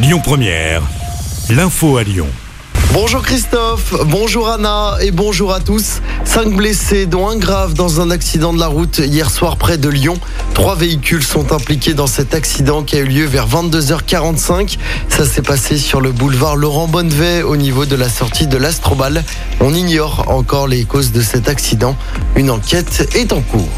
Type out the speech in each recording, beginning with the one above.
Lyon Première, l'info à Lyon. Bonjour Christophe, bonjour Anna et bonjour à tous. Cinq blessés, dont un grave dans un accident de la route hier soir près de Lyon. Trois véhicules sont impliqués dans cet accident qui a eu lieu vers 22h45. Ça s'est passé sur le boulevard Laurent Bonnevet au niveau de la sortie de l'Astrobal. On ignore encore les causes de cet accident. Une enquête est en cours.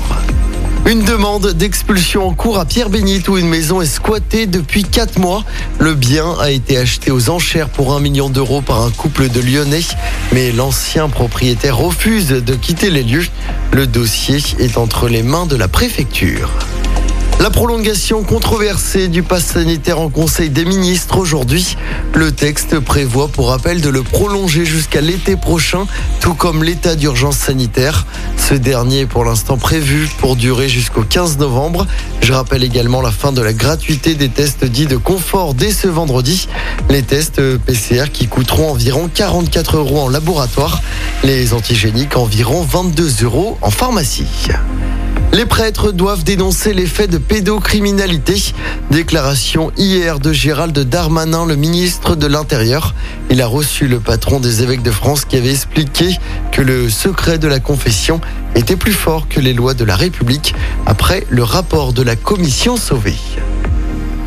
Une demande d'expulsion en cours à Pierre-Bénite où une maison est squattée depuis 4 mois. Le bien a été acheté aux enchères pour 1 million d'euros par un couple de Lyonnais, mais l'ancien propriétaire refuse de quitter les lieux. Le dossier est entre les mains de la préfecture. La prolongation controversée du pass sanitaire en Conseil des ministres aujourd'hui. Le texte prévoit pour rappel de le prolonger jusqu'à l'été prochain, tout comme l'état d'urgence sanitaire. Ce dernier est pour l'instant prévu pour durer jusqu'au 15 novembre. Je rappelle également la fin de la gratuité des tests dits de confort dès ce vendredi. Les tests PCR qui coûteront environ 44 euros en laboratoire. Les antigéniques environ 22 euros en pharmacie. Les prêtres doivent dénoncer les faits de pédocriminalité. Déclaration hier de Gérald Darmanin, le ministre de l'Intérieur. Il a reçu le patron des évêques de France qui avait expliqué que le secret de la confession était plus fort que les lois de la République après le rapport de la commission sauvée.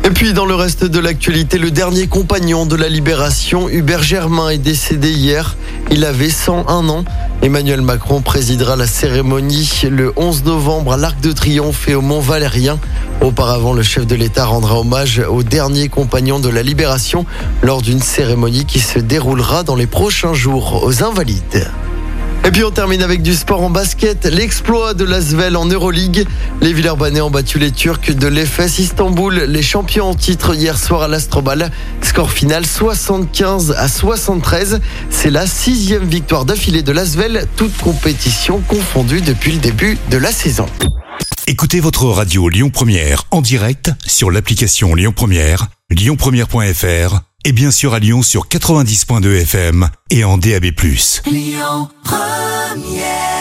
Et puis dans le reste de l'actualité, le dernier compagnon de la libération, Hubert Germain, est décédé hier. Il avait 101 ans. Emmanuel Macron présidera la cérémonie le 11 novembre à l'Arc de Triomphe et au Mont Valérien. Auparavant, le chef de l'État rendra hommage au dernier compagnon de la libération lors d'une cérémonie qui se déroulera dans les prochains jours aux Invalides. Et puis on termine avec du sport en basket. L'exploit de l'Asvel en Euroleague. Les Villeurbanais ont battu les Turcs de l'EFS Istanbul, les champions en titre hier soir à l'Astrobal. Score final 75 à 73. C'est la sixième victoire d'affilée de l'Asvel, toute compétition confondue depuis le début de la saison. Écoutez votre radio Lyon Première en direct sur l'application Lyon Première, lyonpremière.fr et bien sûr à Lyon sur 90.2 FM et en DAB+. Lyon Première